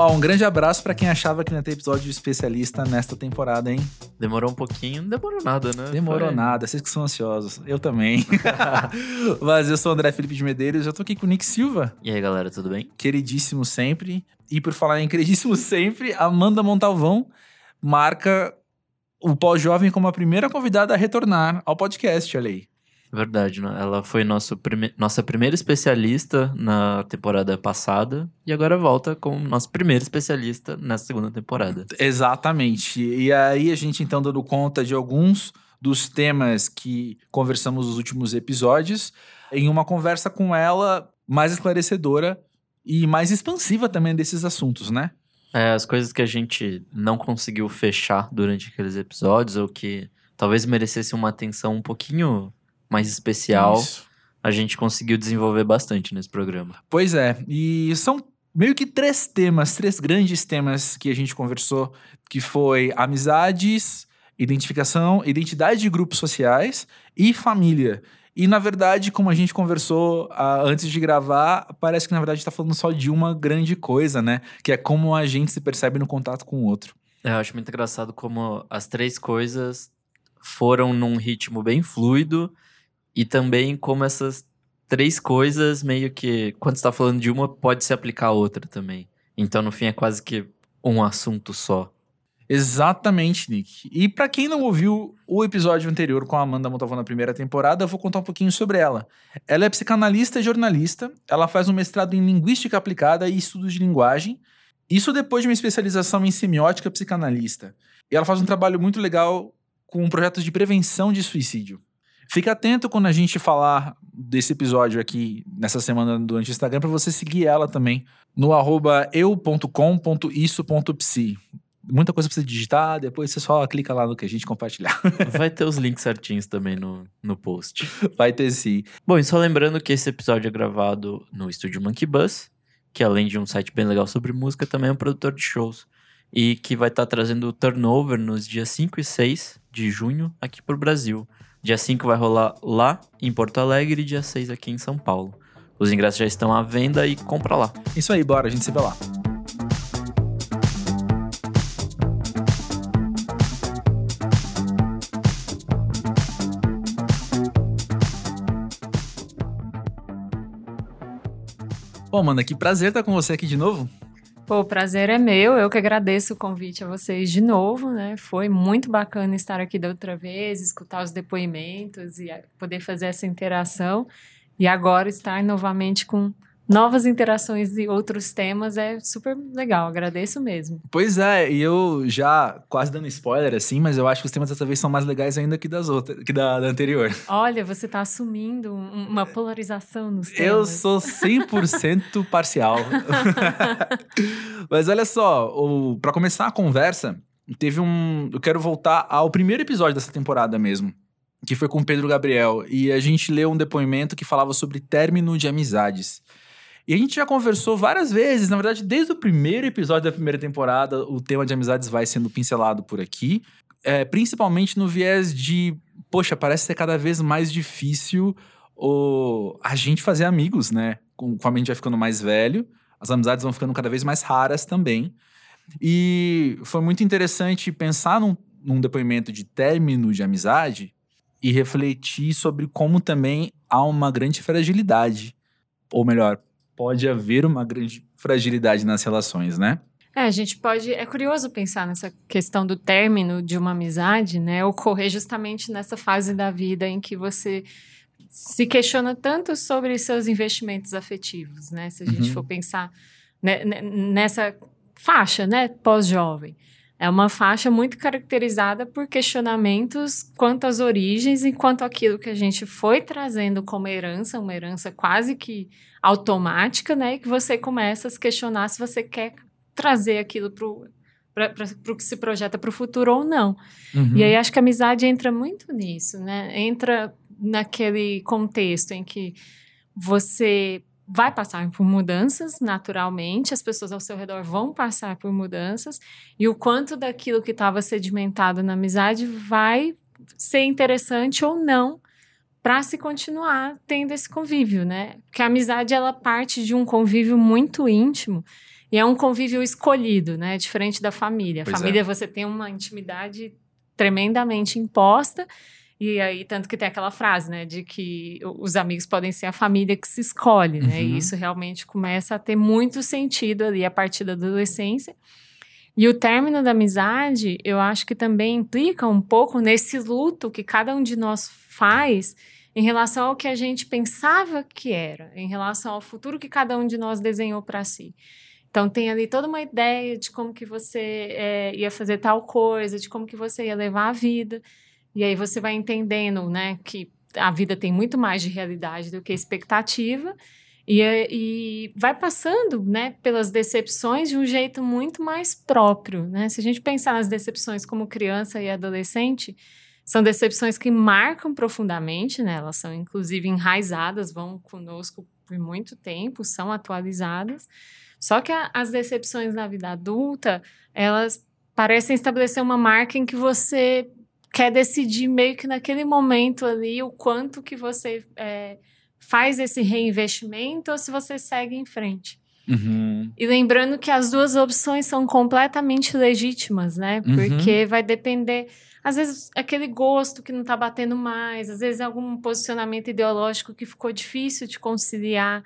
Ó, um grande abraço para quem achava que não ia ter episódio de especialista nesta temporada, hein? Demorou um pouquinho, não demorou nada, né? Demorou Foi- nada, vocês que são ansiosos. Eu também. Mas eu sou o André Felipe de Medeiros, eu tô aqui com o Nick Silva, E aí, galera, tudo bem? queridíssimo sempre. E por falar em queridíssimo sempre, Amanda Montalvão marca o pós-jovem como a primeira convidada a retornar ao podcast, olha aí. Verdade, né? Ela foi nosso prime... nossa primeira especialista na temporada passada e agora volta como nosso primeiro especialista nessa segunda temporada. Exatamente. E aí a gente então dando conta de alguns dos temas que conversamos nos últimos episódios, em uma conversa com ela mais esclarecedora e mais expansiva também desses assuntos, né? É, as coisas que a gente não conseguiu fechar durante aqueles episódios ou que talvez merecesse uma atenção um pouquinho mais especial, Isso. a gente conseguiu desenvolver bastante nesse programa. Pois é, e são meio que três temas, três grandes temas que a gente conversou, que foi amizades, identificação, identidade de grupos sociais e família. E na verdade, como a gente conversou ah, antes de gravar, parece que na verdade está falando só de uma grande coisa, né? Que é como a gente se percebe no contato com o outro. É, eu acho muito engraçado como as três coisas foram num ritmo bem fluido e também como essas três coisas meio que, quando você tá falando de uma, pode se aplicar a outra também. Então, no fim, é quase que um assunto só. Exatamente, Nick. E pra quem não ouviu o episódio anterior com a Amanda Montalvão na primeira temporada, eu vou contar um pouquinho sobre ela. Ela é psicanalista e jornalista, ela faz um mestrado em linguística aplicada e estudos de linguagem, isso depois de uma especialização em semiótica psicanalista. E ela faz um trabalho muito legal com projetos de prevenção de suicídio. Fica atento quando a gente falar desse episódio aqui nessa semana durante o Instagram para você seguir ela também no arroba eu.com.isso.psi muita coisa pra você digitar, depois você só clica lá no que a gente compartilhar. Vai ter os links certinhos também no, no post. Vai ter sim. Bom, e só lembrando que esse episódio é gravado no estúdio Monkey Bus, que além de um site bem legal sobre música, também é um produtor de shows. E que vai estar trazendo o turnover nos dias 5 e 6 de junho aqui pro Brasil. Dia 5 vai rolar lá em Porto Alegre e dia 6 aqui em São Paulo. Os ingressos já estão à venda e compra lá. Isso aí, bora, a gente se vê lá. Bom, mano, que prazer estar com você aqui de novo. Pô, o prazer é meu. Eu que agradeço o convite a vocês de novo, né? Foi muito bacana estar aqui da outra vez, escutar os depoimentos e poder fazer essa interação. E agora estar novamente com novas interações e outros temas é super legal. Agradeço mesmo. Pois é, e eu já quase dando spoiler assim, mas eu acho que os temas dessa vez são mais legais ainda que das outras, que da, da anterior. Olha, você está assumindo um- uma polarização nos temas. Eu sou 100% parcial. Mas olha só, para começar a conversa, teve um. Eu quero voltar ao primeiro episódio dessa temporada mesmo, que foi com o Pedro Gabriel. E a gente leu um depoimento que falava sobre término de amizades. E a gente já conversou várias vezes, na verdade, desde o primeiro episódio da primeira temporada, o tema de amizades vai sendo pincelado por aqui. É, principalmente no viés de, poxa, parece ser cada vez mais difícil o, a gente fazer amigos, né? Com- a gente vai ficando mais velho, as amizades vão ficando cada vez mais raras também. E foi muito interessante pensar num, num depoimento de término de amizade e refletir sobre como também há uma grande fragilidade. Ou melhor, pode haver uma grande fragilidade nas relações, né? É, a gente pode. É curioso pensar nessa questão do término de uma amizade, né? Ocorrer justamente nessa fase da vida em que você se questiona tanto sobre seus investimentos afetivos, né? Se a gente Uhum. for pensar ne- ne- nessa faixa, né? Pós-jovem. É uma faixa muito caracterizada por questionamentos quanto às origens e quanto àquilo que a gente foi trazendo como herança, uma herança quase que automática, né? E que você começa a se questionar se você quer trazer aquilo para o que se projeta para o futuro ou não. Uhum. E aí acho que a amizade entra muito nisso, né? Entra naquele contexto em que você vai passar por mudanças naturalmente, as pessoas ao seu redor vão passar por mudanças, e o quanto daquilo que estava sedimentado na amizade vai ser interessante ou não para se continuar tendo esse convívio, né? Porque a amizade ela parte de um convívio muito íntimo e é um convívio escolhido, né? Diferente da família. Pois é. família você tem uma intimidade tremendamente imposta. E aí, tanto que tem aquela frase, né, de que os amigos podem ser a família que se escolhe, né? Uhum. E isso realmente começa a ter muito sentido ali a partir da adolescência. E o término da amizade, eu acho que também implica um pouco nesse luto que cada um de nós faz em relação ao que a gente pensava que era, em relação ao futuro que cada um de nós desenhou para si. Então tem ali toda uma ideia de como que você eh, ia fazer tal coisa, de como que você ia levar a vida. E aí você vai entendendo, né, que a vida tem muito mais de realidade do que expectativa. E, e vai passando, né, pelas decepções de um jeito muito mais próprio, né? Se a gente pensar nas decepções como criança e adolescente, são decepções que marcam profundamente, né? Elas são inclusive enraizadas, vão conosco por muito tempo, são atualizadas. Só que a- as decepções na vida adulta, elas parecem estabelecer uma marca em que você quer decidir meio que naquele momento ali o quanto que você é, faz esse reinvestimento ou se você segue em frente. Uhum. E lembrando que as duas opções são completamente legítimas, né? Uhum. Porque vai depender, às vezes, aquele gosto que não tá batendo mais, às vezes algum posicionamento ideológico que ficou difícil de conciliar,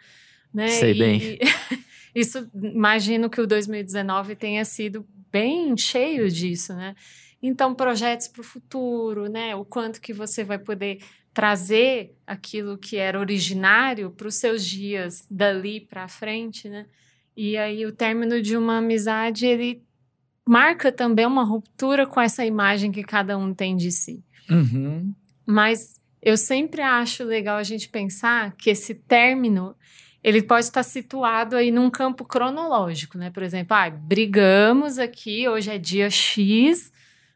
né? Sei E- bem. isso, imagino que o 2019 tenha sido bem cheio disso, né? Então, projetos para o futuro, né? O quanto que você vai poder trazer aquilo que era originário para os seus dias dali para frente, né? E aí o término de uma amizade ele marca também uma ruptura com essa imagem que cada um tem de si. Uhum. Mas eu sempre acho legal a gente pensar que esse término ele pode estar situado aí num campo cronológico, né? Por exemplo, ah, brigamos aqui, hoje é dia X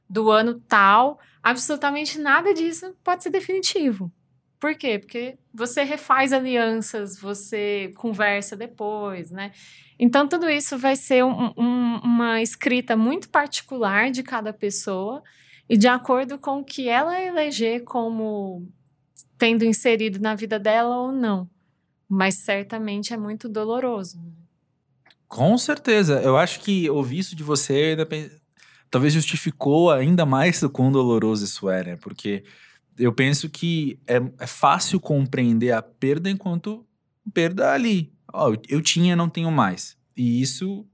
do ano tal, absolutamente nada disso pode ser definitivo. Por quê? Porque você refaz alianças, você conversa depois, né? Então, tudo isso vai ser um- um- uma escrita muito particular de cada pessoa e de acordo com o que ela eleger como tendo inserido na vida dela ou não. Mas certamente é muito doloroso. Com certeza. Eu acho que ouvir isso de você ainda pen- talvez justificou ainda mais o quão doloroso isso é, né? Porque eu penso que é, é fácil compreender a perda enquanto perda ali. Ó, eu, tinha, não tenho mais. E isso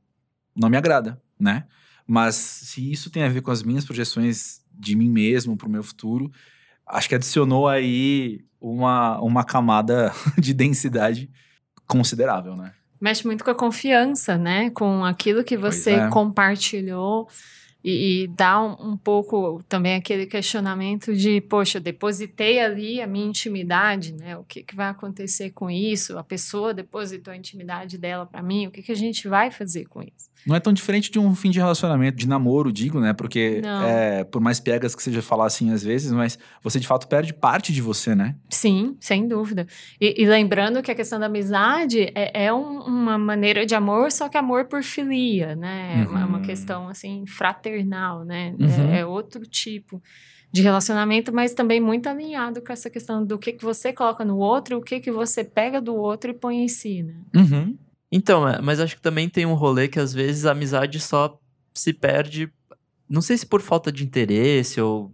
não me agrada, né? Mas se isso tem a ver com as minhas projeções de mim mesmo para o meu futuro, acho que adicionou aí uma, uma camada de densidade considerável, né? Mexe muito com a confiança, né? Com aquilo que você é. compartilhou. E, e dá um, um pouco também aquele questionamento de, poxa, eu depositei ali a minha intimidade, né? O que, que vai acontecer com isso? A pessoa depositou a intimidade dela para mim, o que, que a gente vai fazer com isso? Não é tão diferente de um fim de relacionamento, de namoro, digo, né? Porque, é, por mais piegas que seja falar assim às vezes, mas você de fato perde parte de você, né? Sim, sem dúvida. E, e lembrando que a questão da amizade é, é um- uma maneira de amor, só que amor por filia, né? É uma, uma Uhum. questão, assim, fraternal, né? Uhum. É, é outro tipo de relacionamento, mas também muito alinhado com essa questão do que, que você coloca no outro, o que, que você pega do outro e põe em si, né? Uhum. Então, é, mas acho que também tem um rolê que às vezes a amizade só se perde. Não sei se por falta de interesse ou,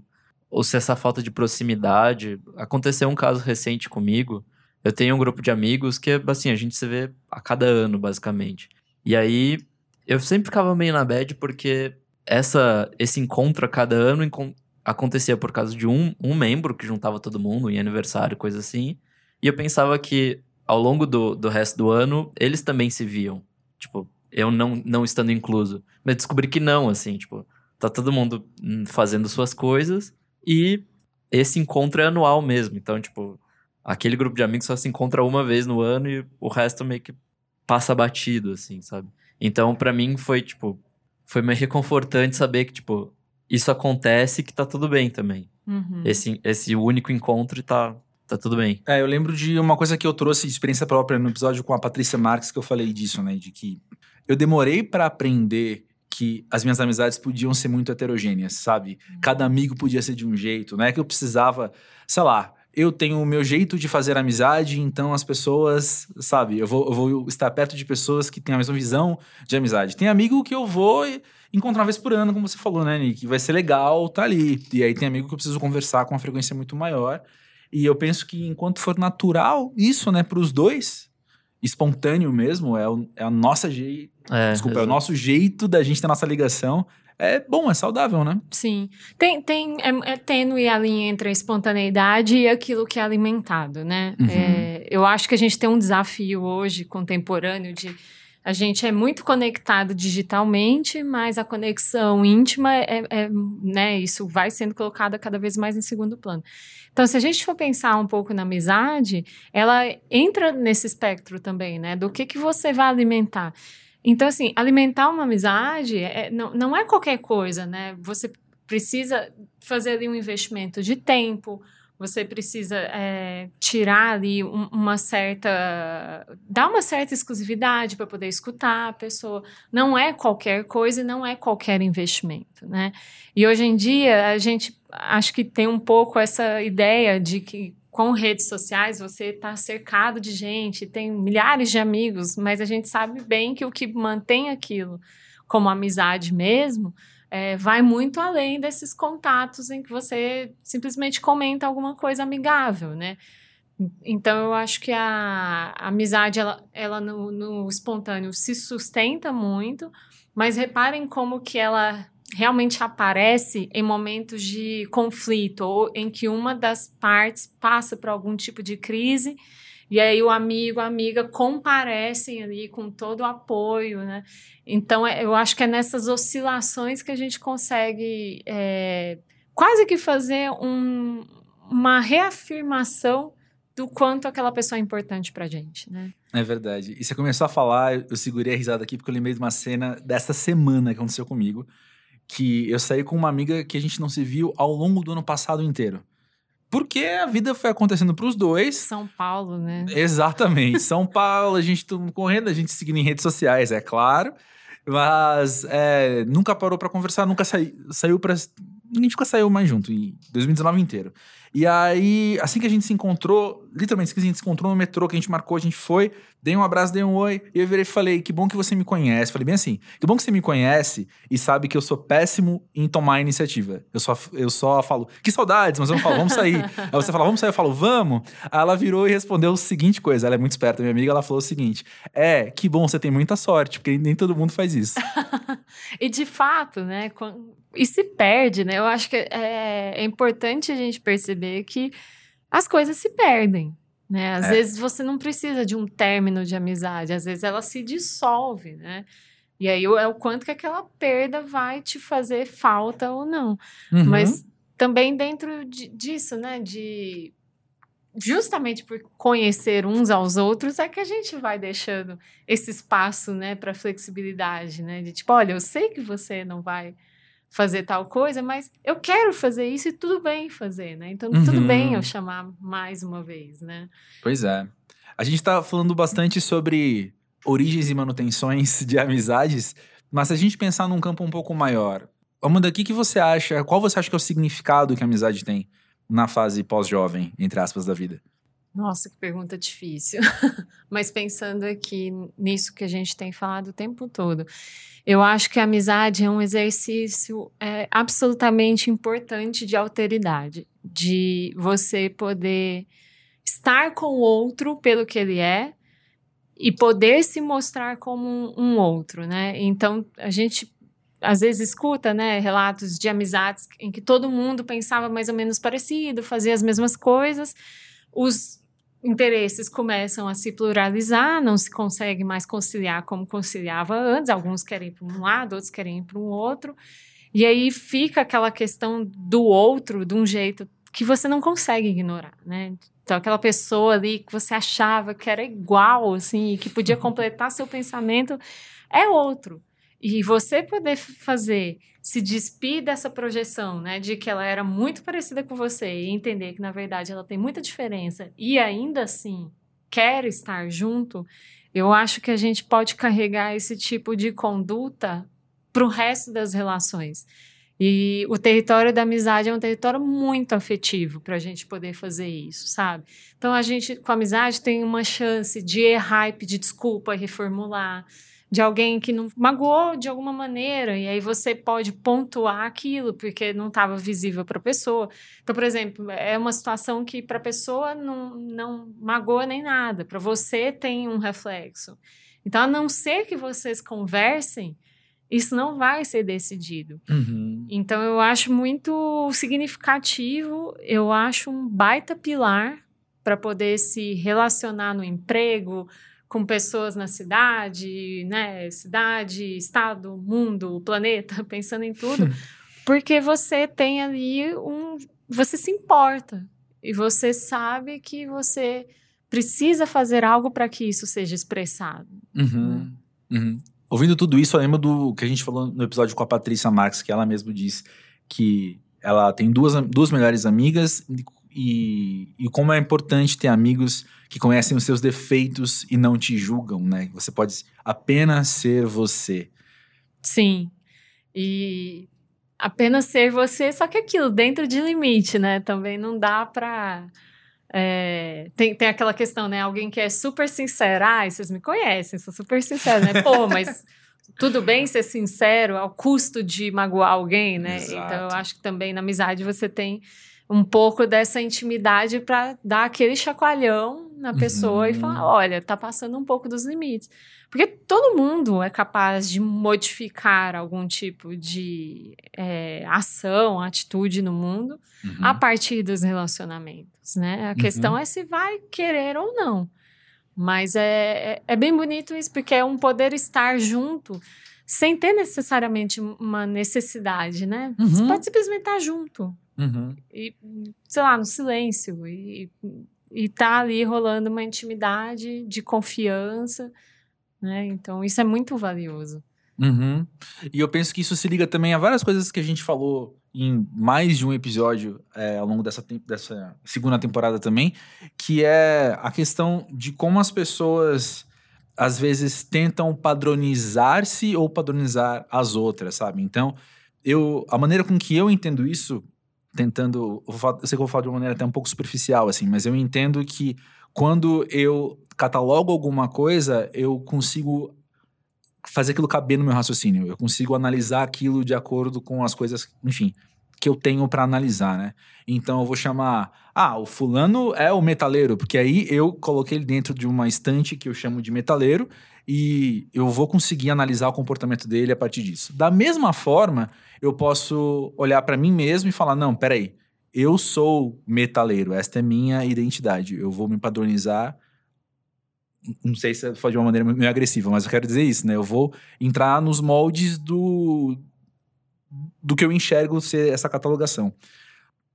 ou se essa falta de proximidade. Aconteceu um caso recente comigo. Eu tenho um grupo de amigos que, assim, a gente se vê a cada ano, basicamente. E aí, eu sempre ficava meio na bad porque essa, esse encontro a cada ano acontecia por causa de um, um membro que juntava todo mundo em aniversário, coisa assim. E eu pensava que ao longo do, do resto do ano, eles também se viam. Tipo, eu não, não estando incluso. Mas descobri que não, assim, tipo, tá todo mundo hum, fazendo suas coisas e esse encontro é anual mesmo. Então, tipo, aquele grupo de amigos só se encontra uma vez no ano e o resto meio que passa batido, assim, sabe? Então, pra mim, foi, tipo, foi meio reconfortante saber que, tipo, isso acontece e que tá tudo bem também. Uhum. Esse, esse único encontro e tá, tá tudo bem. É, eu lembro de uma coisa que eu trouxe de experiência própria no episódio com a Patrícia Marques, que eu falei disso, né? De que eu demorei pra aprender que as minhas amizades podiam ser muito heterogêneas, sabe? Cada amigo podia ser de um jeito, não é que eu precisava, sei lá, eu tenho o meu jeito de fazer amizade, então as pessoas, sabe, eu vou, eu vou estar perto de pessoas que têm a mesma visão de amizade. Tem amigo que eu vou encontrar uma vez por ano, como você falou, né, Nick? Vai ser legal tá ali. E aí tem amigo que eu preciso conversar com uma frequência muito maior. E eu penso que enquanto for natural isso, né, para os dois, espontâneo mesmo, é, o, é a nossa jeito. É, Desculpa, é o nosso jeito da gente ter nossa ligação. É bom, é saudável, né? Sim. Tem, tem, é, é tênue a linha entre a espontaneidade e aquilo que é alimentado, né? Uhum. É, eu acho que a gente tem um desafio hoje, contemporâneo, de a gente é muito conectado digitalmente, mas a conexão íntima é, é, né, isso vai sendo colocado cada vez mais em segundo plano. Então, se a gente for pensar um pouco na amizade, ela entra nesse espectro também, né? Do que que você vai alimentar. Então, assim, alimentar uma amizade é, não, não é qualquer coisa, né? Você precisa fazer ali um investimento de tempo, você precisa é, tirar ali um, uma certa. dar uma certa exclusividade para poder escutar a pessoa. Não é qualquer coisa e não é qualquer investimento, né? E hoje em dia, a gente acho que tem um pouco essa ideia de que com redes sociais você está cercado de gente, tem milhares de amigos, mas a gente sabe bem que o que mantém aquilo como amizade mesmo é, vai muito além desses contatos em que você simplesmente comenta alguma coisa amigável, né? Então eu acho que a, a amizade ela, ela no, no espontâneo se sustenta muito, mas reparem como que ela realmente aparece em momentos de conflito ou em que uma das partes passa por algum tipo de crise e aí o amigo, a amiga comparecem ali com todo o apoio, né? Então é, eu acho que é nessas oscilações que a gente consegue é, quase que fazer um, uma reafirmação do quanto aquela pessoa é importante pra gente, né? É verdade. E você começou a falar, eu segurei a risada aqui porque eu lembrei de uma cena dessa semana que aconteceu comigo que eu saí com uma amiga que a gente não se viu ao longo do ano passado inteiro. Porque a vida foi acontecendo para os dois. São Paulo, né? Exatamente. São Paulo, a gente todo correndo, a gente seguindo em redes sociais, é claro. Mas é, nunca parou para conversar, nunca sai, saiu para. A gente nunca saiu mais junto, em 2019 inteiro. E aí, assim que a gente se encontrou, literalmente, que a gente se encontrou no metrô, que a gente marcou, a gente foi, dei um abraço, dei um oi, e eu virei e falei, que bom que você me conhece. Falei bem assim, que bom que você me conhece e sabe que eu sou péssimo em tomar iniciativa. Eu só, eu só falo, que saudades, mas eu não falo, vamos sair. aí você fala, vamos sair, eu falo, vamos. Aí ela virou e respondeu a seguinte coisa, ela é muito esperta, minha amiga, ela falou o seguinte, é, que bom, você tem muita sorte, porque nem todo mundo faz isso. e de fato, né, e se perde, né? Eu acho que é, é importante a gente perceber que as coisas se perdem. Né? Às é. vezes você não precisa de um término de amizade, às vezes ela se dissolve, né? E aí é o quanto que aquela perda vai te fazer falta ou não. Uhum. Mas também dentro de, disso, né? De justamente por conhecer uns aos outros é que a gente vai deixando esse espaço, né, para flexibilidade, né? De tipo, olha, eu sei que você não vai fazer tal coisa, mas eu quero fazer isso e tudo bem fazer, né? Então, uhum. tudo bem eu chamar mais uma vez, né? Pois é. A gente tá falando bastante sobre origens e manutenções de amizades, mas se a gente pensar num campo um pouco maior, Amanda, o que, que você acha, qual você acha que é o significado que a amizade tem na fase pós-jovem, entre aspas, da vida? Nossa, que pergunta difícil. Mas pensando aqui nisso que a gente tem falado o tempo todo, eu acho que a amizade é um exercício é, absolutamente importante de alteridade, de você poder estar com o outro pelo que ele é e poder se mostrar como um, um outro, né? Então a gente às vezes escuta, né, relatos de amizades em que todo mundo pensava mais ou menos parecido, fazia as mesmas coisas. Os interesses começam a se pluralizar, não se consegue mais conciliar como conciliava antes. Alguns querem ir para um lado, outros querem ir para um outro. E aí fica aquela questão do outro de um jeito que você não consegue ignorar, né? Então, aquela pessoa ali que você achava que era igual, assim, que podia completar seu pensamento, é outro. E você poder fazer, se despir dessa projeção, né, de que ela era muito parecida com você e entender que na verdade ela tem muita diferença e ainda assim quer estar junto, eu acho que a gente pode carregar esse tipo de conduta para o resto das relações. E o território da amizade é um território muito afetivo para a gente poder fazer isso, sabe? Então a gente, com a amizade, tem uma chance de errar e pedir desculpa e reformular. De alguém que não magoou de alguma maneira, e aí você pode pontuar aquilo, porque não estava visível para a pessoa. Então, por exemplo, é uma situação que para a pessoa não, não magoa nem nada, para você tem um reflexo. Então, a não ser que vocês conversem, isso não vai ser decidido. Uhum. Então, eu acho muito significativo, eu acho um baita pilar para poder se relacionar no emprego, com pessoas na cidade, né? Cidade, estado, mundo, planeta, pensando em tudo, porque você tem ali um. Você se importa e você sabe que você precisa fazer algo para que isso seja expressado. Uhum. Uhum. Ouvindo tudo isso, eu lembro do que a gente falou no episódio com a Patrícia Marx, que ela mesma disse que ela tem duas, duas melhores amigas e, e como é importante ter amigos que conhecem os seus defeitos e não te julgam, né? Você pode apenas ser você. Sim. E apenas ser você, só que aquilo, dentro de limite, né? Também não dá pra. É, tem, tem aquela questão, né? Alguém que é super sincero, ai, vocês me conhecem, sou super sincero, né? Pô, mas tudo bem ser sincero ao custo de magoar alguém, né? Exato. Então eu acho que também na amizade você tem um pouco dessa intimidade para dar aquele chacoalhão na pessoa Uhum. e falar, olha, tá passando um pouco dos limites. Porque todo mundo é capaz de modificar algum tipo de é, ação, atitude no mundo Uhum. a partir dos relacionamentos, né? A questão é se vai querer ou não. Mas é, é, é bem bonito isso, porque é um poder estar junto sem ter necessariamente uma necessidade, né? Você Uhum. pode simplesmente estar junto Uhum. e, sei lá, no silêncio e, e tá ali rolando uma intimidade de confiança, né? Então isso é muito valioso. Uhum. E eu penso que isso se liga também a várias coisas que a gente falou em mais de um episódio é, ao longo dessa, dessa segunda temporada também, que é a questão de como as pessoas às vezes tentam padronizar-se ou padronizar as outras, sabe? Então, eu a maneira com que eu entendo isso, tentando, eu sei que vou falar de uma maneira até um pouco superficial assim, mas eu entendo que quando eu catalogo alguma coisa, eu consigo fazer aquilo caber no meu raciocínio. Eu consigo analisar aquilo de acordo com as coisas, enfim, que eu tenho pra analisar, né? Então eu vou chamar, ah, o fulano é o metaleiro, porque aí eu coloquei ele dentro de uma estante que eu chamo de metaleiro e eu vou conseguir analisar o comportamento dele a partir disso. Da mesma forma, eu posso olhar pra mim mesmo e falar, não, peraí, eu sou metaleiro, esta é minha identidade. Eu vou me padronizar não sei se foi de uma maneira meio agressiva, mas eu quero dizer isso, né? Eu vou entrar nos moldes do do que eu enxergo ser essa catalogação.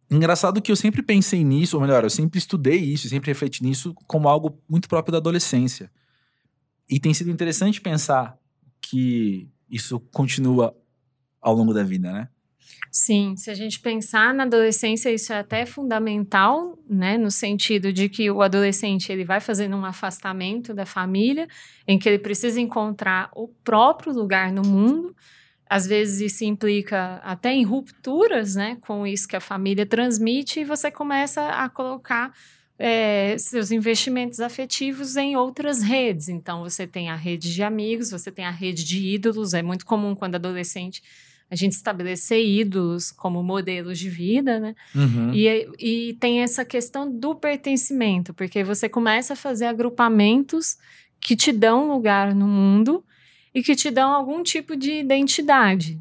Engraçado que eu sempre pensei nisso, ou melhor, eu sempre estudei isso, sempre refleti nisso como algo muito próprio da adolescência. E tem sido interessante pensar que isso continua ao longo da vida, né? Sim, se a gente pensar na adolescência, isso é até fundamental, né, no sentido de que o adolescente ele vai fazendo um afastamento da família, em que ele precisa encontrar o próprio lugar no mundo. Às vezes isso implica até em rupturas, né, com isso que a família transmite, e você começa a colocar é, seus investimentos afetivos em outras redes. Então, você tem a rede de amigos, você tem a rede de ídolos. É muito comum quando adolescente a gente estabelecer ídolos como modelos de vida, né? Uhum. E, e tem essa questão do pertencimento, porque você começa a fazer agrupamentos que te dão lugar no mundo e que te dão algum tipo de identidade.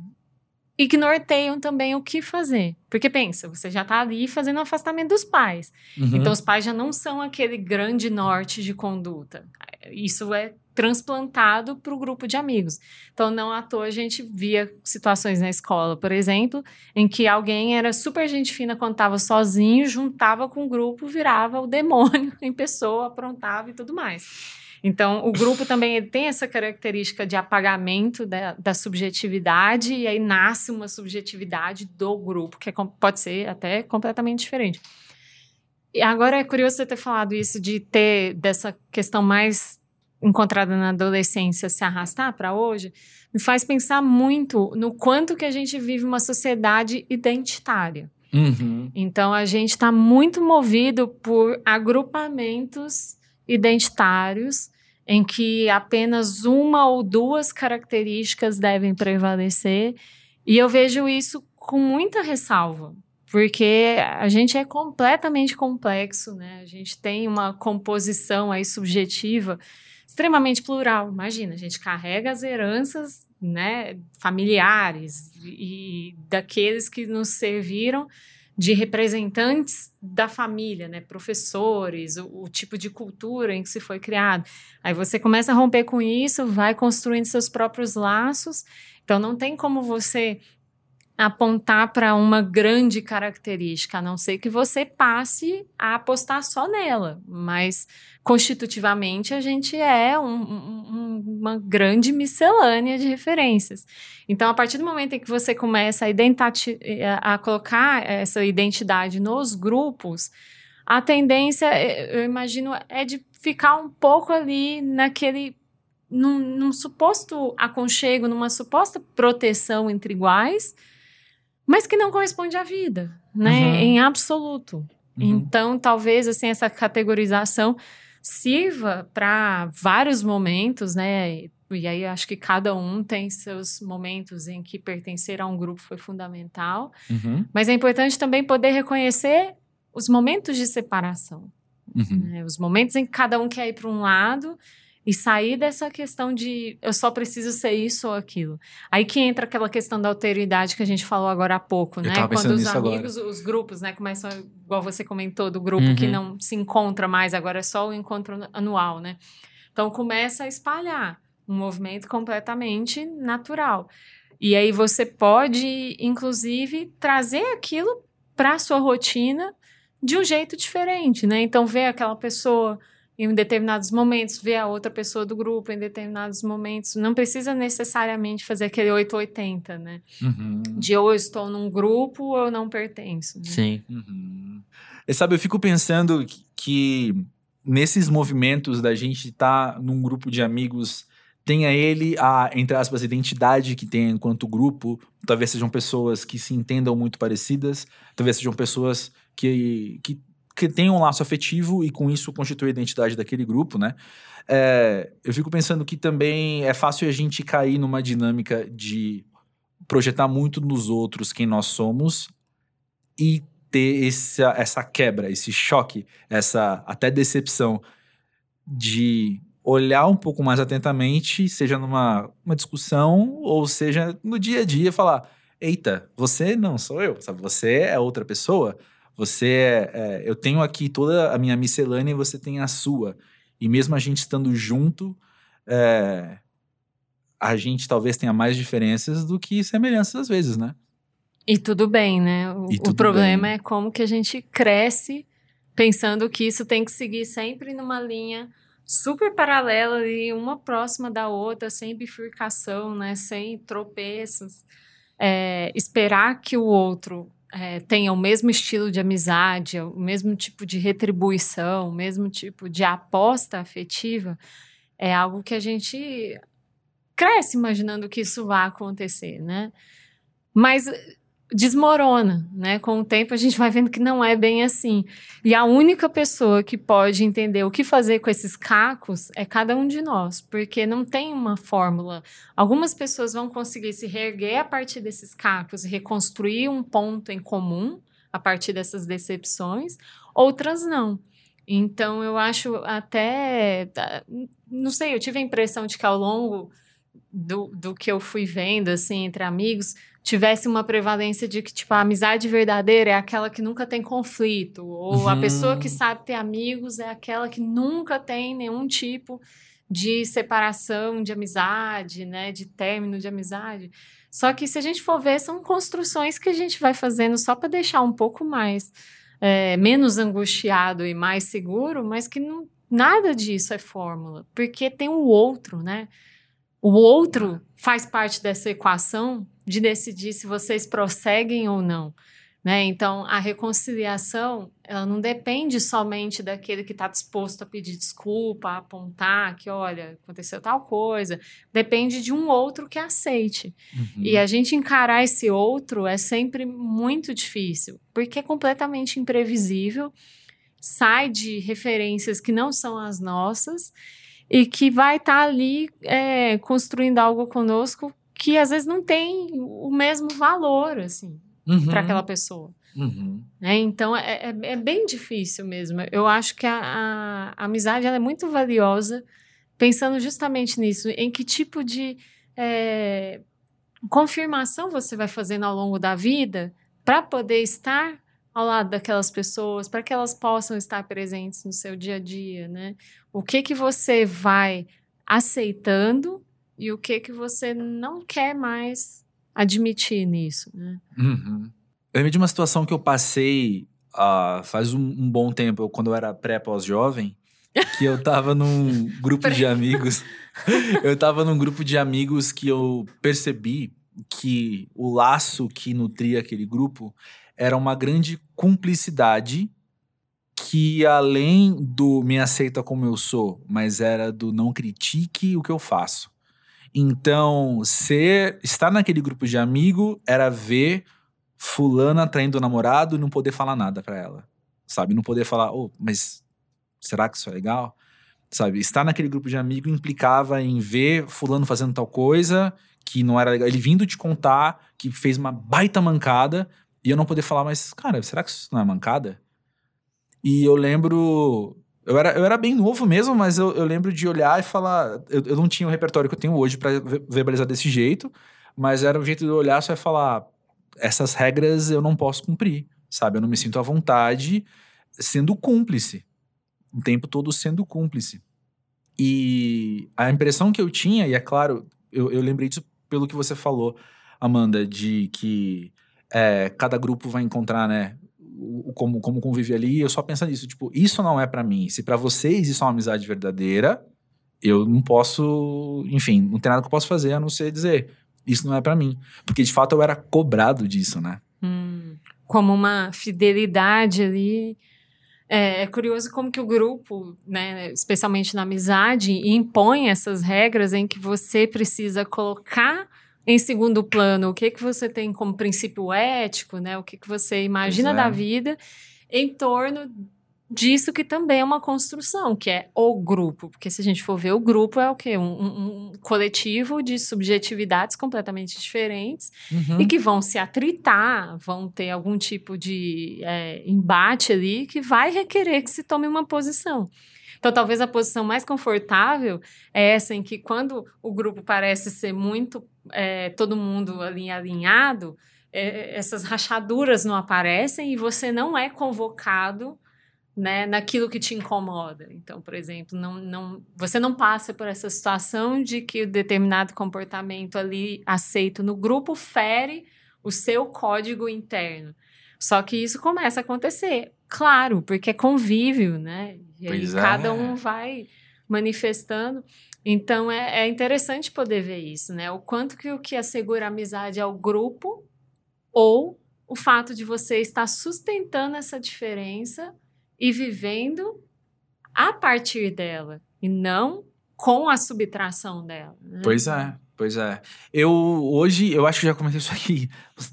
E que norteiam também o que fazer. Porque pensa, você já está ali fazendo o afastamento dos pais. Uhum. Então, os pais já não são aquele grande norte de conduta. Isso é transplantado para o grupo de amigos. Então, não à toa a gente via situações na escola, por exemplo, em que alguém era super gente fina quando estava sozinho, juntava com o grupo, virava o demônio em pessoa, aprontava e tudo mais. Então, o grupo também tem essa característica de apagamento da, da subjetividade, e aí nasce uma subjetividade do grupo, que é pode ser até completamente diferente. E agora é curioso você ter falado isso de ter dessa questão mais encontrada na adolescência se arrastar para hoje, me faz pensar muito no quanto que a gente vive uma sociedade identitária. Uhum. Então a gente está muito movido por agrupamentos identitários em que apenas uma ou duas características devem prevalecer. E eu vejo isso com muita ressalva, porque a gente é completamente complexo, né? A gente tem uma composição aí subjetiva extremamente plural. Imagina, a gente carrega as heranças, né, familiares e daqueles que nos serviram de representantes da família, né, professores, o, o, tipo de cultura em que se foi criado. Aí você começa a romper com isso, vai construindo seus próprios laços. Então não tem como você apontar para uma grande característica, a não ser que você passe a apostar só nela. Mas, constitutivamente, a gente é um, um, uma grande miscelânea de referências. Então, a partir do momento em que você começa a, a colocar essa identidade nos grupos, a tendência, eu imagino, é de ficar um pouco ali naquele. Num, num suposto aconchego, numa suposta proteção entre iguais, mas que não corresponde à vida, né? Uhum. Em absoluto. Uhum. Então, talvez assim essa categorização sirva para vários momentos, né? E aí acho que cada um tem seus momentos em que pertencer a um grupo foi fundamental. Uhum. Mas é importante também poder reconhecer os momentos de separação. Uhum. Né? Os momentos em que cada um quer ir para um lado e sair dessa questão de eu só preciso ser isso ou aquilo. Aí que entra aquela questão da alteridade que a gente falou agora há pouco, né? Quando os amigos, agora. os grupos, né, começam, igual você comentou, do grupo uhum. que não se encontra mais, agora é só o encontro anual, né? Então começa a espalhar um movimento completamente natural. E aí você pode, inclusive, trazer aquilo para a sua rotina de um jeito diferente, né? Então ver aquela pessoa em determinados momentos, ver a outra pessoa do grupo em determinados momentos. Não precisa necessariamente fazer aquele 880, né? Uhum. De ou eu estou num grupo ou eu não pertenço. Né? Sim. Uhum. E sabe, eu fico pensando que nesses movimentos da gente estar tá num grupo de amigos tenha ele a, entre aspas, identidade que tem enquanto grupo. Talvez sejam pessoas que se entendam muito parecidas, talvez sejam pessoas que, que que tem um laço afetivo e com isso constitui a identidade daquele grupo, né? É, eu fico pensando que também é fácil a gente cair numa dinâmica de projetar muito nos outros quem nós somos e ter essa, essa quebra, esse choque, essa até decepção de olhar um pouco mais atentamente, seja numa uma discussão ou seja no dia a dia, falar: eita, você não sou eu, sabe? Você é outra pessoa. Você é, é, eu tenho aqui toda a minha miscelânea e você tem a sua. E mesmo a gente estando junto, é, a gente talvez tenha mais diferenças do que semelhanças às vezes, né? E tudo bem, né? O, o problema bem. é como que a gente cresce pensando que isso tem que seguir sempre numa linha super paralela e uma próxima da outra, sem bifurcação, né? Sem tropeços. É, esperar que o outro é, tenha o mesmo estilo de amizade, o mesmo tipo de retribuição, o mesmo tipo de aposta afetiva, é algo que a gente cresce imaginando que isso vai acontecer, né? Mas desmorona, né? Com o tempo a gente vai vendo que não é bem assim. E a única pessoa que pode entender o que fazer com esses cacos é cada um de nós, porque não tem uma fórmula. Algumas pessoas vão conseguir se reerguer a partir desses cacos e reconstruir um ponto em comum a partir dessas decepções, outras não. Então eu acho até, não sei, eu tive a impressão de que ao longo do, do que eu fui vendo assim entre amigos, tivesse uma prevalência de que, tipo, a amizade verdadeira é aquela que nunca tem conflito, ou uhum. a pessoa que sabe ter amigos é aquela que nunca tem nenhum tipo de separação de amizade, né, de término de amizade. Só que se a gente for ver, são construções que a gente vai fazendo só para deixar um pouco mais é, menos angustiado e mais seguro, mas que não, nada disso é fórmula, porque tem o outro, né? O outro faz parte dessa equação de decidir se vocês prosseguem ou não. Né? Então, a reconciliação, ela não depende somente daquele que está disposto a pedir desculpa, a apontar que, olha, aconteceu tal coisa. Depende de um outro que aceite. Uhum. E a gente encarar esse outro é sempre muito difícil, porque é completamente imprevisível, sai de referências que não são as nossas e que vai estar tá ali é, construindo algo conosco que às vezes não tem o mesmo valor, assim Uhum. para aquela pessoa. Uhum. Né? Então é, é, é bem difícil mesmo. Eu acho que a, a- amizade ela é muito valiosa, pensando justamente nisso, em que tipo de é, confirmação você vai fazendo ao longo da vida para poder estar ao lado daquelas pessoas, para que elas possam estar presentes no seu dia a dia, né? O que que você vai aceitando e o que que você não quer mais admitir nisso, né? Uhum. Eu lembro de uma situação que eu passei ah, faz um, um bom tempo, quando eu era pré-pós-jovem, que eu tava num grupo de amigos. eu tava num grupo de amigos que eu percebi que o laço que nutria aquele grupo era uma grande cumplicidade que além do me aceita como eu sou, mas era do não critique o que eu faço. Então, ser estar naquele grupo de amigo era ver fulana traindo o namorado e não poder falar nada pra ela. Sabe? Não poder falar, oh, mas será que isso é legal? Sabe? Estar naquele grupo de amigo implicava em ver fulano fazendo tal coisa que não era legal. Ele vindo te contar que fez uma baita mancada e eu não poder falar, mas, cara, será que isso não é mancada? E eu lembro. Eu era, eu era bem novo mesmo, mas eu, eu lembro de olhar e falar. Eu, eu não tinha o repertório que eu tenho hoje ve- verbalizar desse jeito, mas era um jeito de eu olhar só e falar: essas regras eu não posso cumprir, sabe? Eu não me sinto à vontade sendo cúmplice. O tempo todo sendo cúmplice. E a impressão que eu tinha, e é claro, eu, eu lembrei disso pelo que você falou, Amanda, de que é, cada grupo vai encontrar, né? o- Como, como convive ali, eu só penso nisso, tipo, isso não é pra mim. Se pra vocês isso é uma amizade verdadeira, eu não posso, enfim, não tem nada que eu possa fazer a não ser dizer, isso não é pra mim. Porque de fato eu era cobrado disso, né? Hum, como uma fidelidade ali. É, é curioso como que o grupo, né, especialmente na amizade, impõe essas regras em que você precisa colocar em segundo plano o que que você tem como princípio ético, né, o que que você imagina Pois é. da vida em torno disso que também é uma construção, que é o grupo, porque se a gente for ver o grupo é o quê? Um, um- um coletivo de subjetividades completamente diferentes Uhum. e que vão se atritar, vão ter algum tipo de é, embate ali que vai requerer que se tome uma posição. Então, talvez a posição mais confortável é essa em que, quando o grupo parece ser muito é, todo mundo ali alinhado, é, essas rachaduras não aparecem e você não é convocado né, naquilo que te incomoda. Então, por exemplo, não, não, você não passa por essa situação de que determinado comportamento ali aceito no grupo fere o seu código interno. Só que isso começa a acontecer, claro, porque é convívio, né? E aí Pois é. cada um vai manifestando. Então é, é interessante poder ver isso, né? O quanto que o que assegura a amizade é o grupo ou o fato de você estar sustentando essa diferença e vivendo a partir dela e não com a subtração dela. né? Pois é, pois é. Eu hoje, eu acho que já comentei isso aqui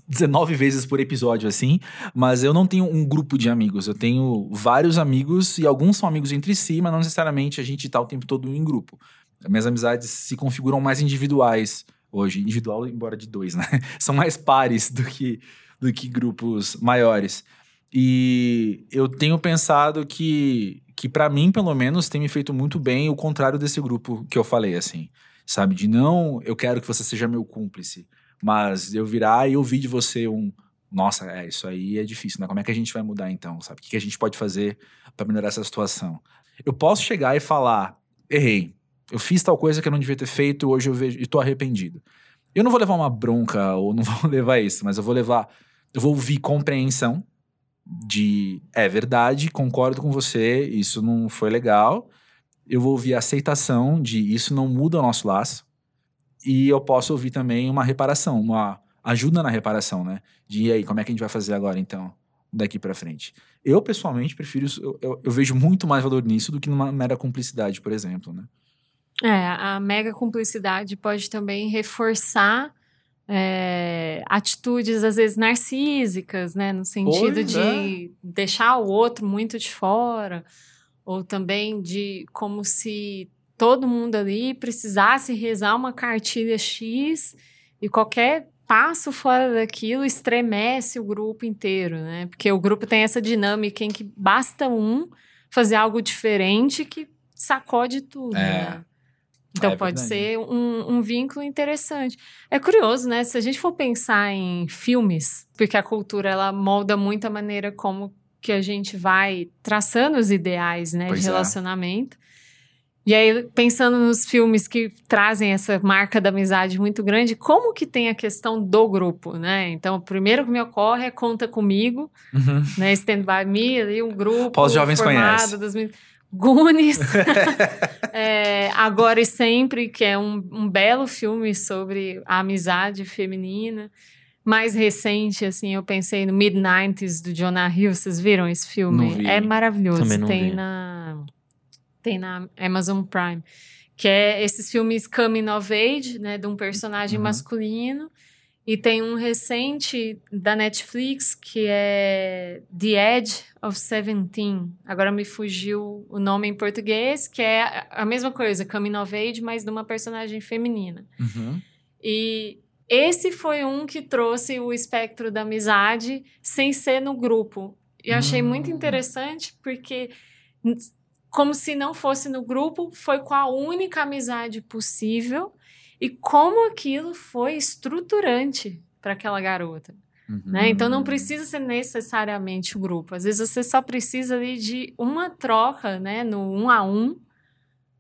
19 vezes por episódio, assim, mas eu não tenho um grupo de amigos. Eu tenho vários amigos e alguns são amigos entre si, mas não necessariamente a gente tá o tempo todo em grupo. Minhas amizades se configuram mais individuais hoje. Individual, embora de dois, né? São mais pares do que, do que grupos maiores. E eu tenho pensado que, que para mim, pelo menos, tem me feito muito bem o contrário desse grupo que eu falei, assim sabe? De não, eu quero que você seja meu cúmplice, mas eu virar e ouvir de você um, nossa, é, isso aí é difícil, né? Como é que a gente vai mudar então, sabe? O que que a gente pode fazer para melhorar essa situação? Eu posso chegar e falar, errei, eu fiz tal coisa que eu não devia ter feito, hoje eu vejo e tô arrependido. Eu não vou levar uma bronca ou não vou levar isso, mas eu vou levar, eu vou ouvir compreensão de, é verdade, concordo com você, isso não foi legal, eu vou ouvir a aceitação de isso não muda o nosso laço. E eu posso ouvir também uma reparação, uma ajuda na reparação, né? De e aí, como é que a gente vai fazer agora, então, daqui para frente? Eu, pessoalmente, prefiro. Eu, eu, eu, vejo muito mais valor nisso do que numa mera cumplicidade, por exemplo, né? É, a mega cumplicidade pode também reforçar é, atitudes, às vezes, narcísicas, né? No sentido pois de é. deixar o outro muito de fora, ou também de como se todo mundo ali precisasse rezar uma cartilha X e qualquer passo fora daquilo estremece o grupo inteiro, né? Porque o grupo tem essa dinâmica em que basta um fazer algo diferente que sacode tudo, é. né? Então, é pode ser um, um, vínculo interessante. É curioso, né? Se a gente for pensar em filmes, porque a cultura ela molda muito a maneira como que a gente vai traçando os ideais né, de é. relacionamento. É. E aí, pensando nos filmes que trazem essa marca da amizade muito grande, como que tem a questão do grupo, né? Então, o primeiro que me ocorre é Conta Comigo, uhum. né? Stand By Me, ali um grupo Pós-jovens formado... Dos... Goonies, é, Agora e Sempre, que é um, um belo filme sobre a amizade feminina. Mais recente, assim, eu pensei no Mid-90s do Jonah Hill. Vocês viram esse filme? É maravilhoso. Tem vi. na, tem na Amazon Prime. Que é esses filmes coming of age, né? De um personagem uhum. masculino e tem um recente da Netflix que é The Edge of Seventeen. Agora me fugiu o nome em português, que é a mesma coisa, Coming of Age, mas de uma personagem feminina. Uhum. E esse foi um que trouxe o espectro da amizade sem ser no grupo. E achei uhum. muito hum. interessante porque como se não fosse no grupo, foi com a única amizade possível e como aquilo foi estruturante para aquela garota. Uhum. Né? Então não precisa ser necessariamente o grupo. Às vezes você só precisa ali de uma troca, né, no um a um,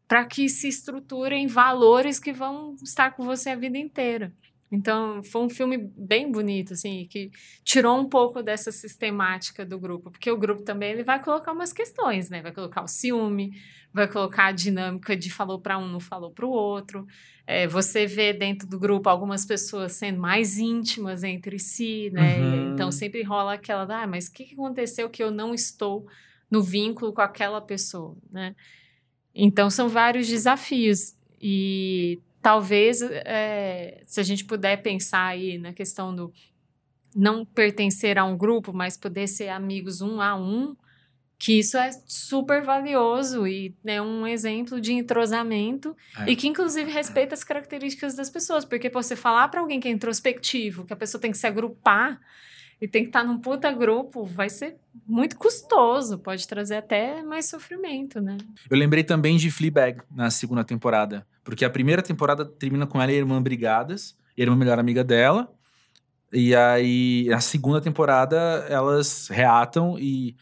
para que se estruturem valores que vão estar com você a vida inteira. Então, foi um filme bem bonito, assim, que tirou um pouco dessa sistemática do grupo, porque o grupo também ele vai colocar umas questões, né? Vai colocar o ciúme, vai colocar a dinâmica de falou para um, não falou para o outro. É, você vê dentro do grupo algumas pessoas sendo mais íntimas entre si, né? Uhum. Então sempre rola aquela, ah, mas o que, que aconteceu que eu não estou no vínculo com aquela pessoa, né? Então são vários desafios e talvez é, se a gente puder pensar aí na questão do não pertencer a um grupo, mas poder ser amigos um a um, que isso é super valioso e é um exemplo de entrosamento é. e que inclusive respeita as características das pessoas, porque você falar para alguém que é introspectivo, que a pessoa tem que se agrupar e tem que estar tá num puta grupo, vai ser muito custoso, pode trazer até mais sofrimento, né? Eu lembrei também de Fleabag na segunda temporada, porque a primeira temporada termina com ela e a irmã brigadas, e a irmã melhor amiga dela, e aí a segunda temporada elas reatam e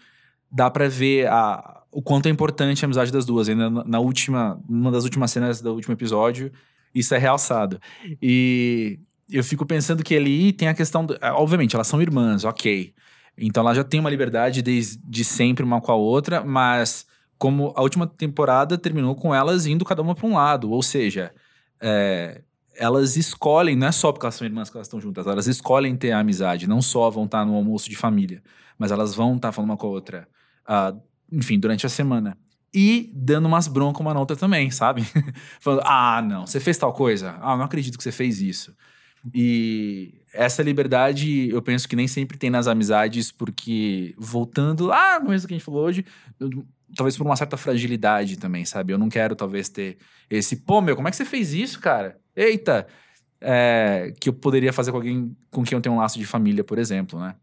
dá para ver a, o quanto é importante a amizade das duas. Ainda na, na última, numa das últimas cenas do último episódio, isso é realçado. E eu fico pensando que ali tem a questão. Do, obviamente, elas são irmãs, ok. Então ela já tem uma liberdade desde sempre uma com a outra, mas como a última temporada terminou com elas indo cada uma para um lado, ou seja, é, elas escolhem, não é só porque elas são irmãs que elas estão juntas, elas escolhem ter a amizade, não só vão estar no almoço de família, mas elas vão estar falando uma com a outra uh, enfim, durante a semana. E dando umas broncas uma na outra também, sabe? Falando, ah, não, você fez tal coisa. Ah, não acredito que você fez isso. E essa liberdade eu penso que nem sempre tem nas amizades, porque voltando lá no mesmo que a gente falou hoje, eu, talvez por uma certa fragilidade também, sabe? Eu não quero talvez ter esse, pô, meu, como é que você fez isso, cara? Eita! É, que eu poderia fazer com alguém com quem eu tenho um laço de família, por exemplo, né?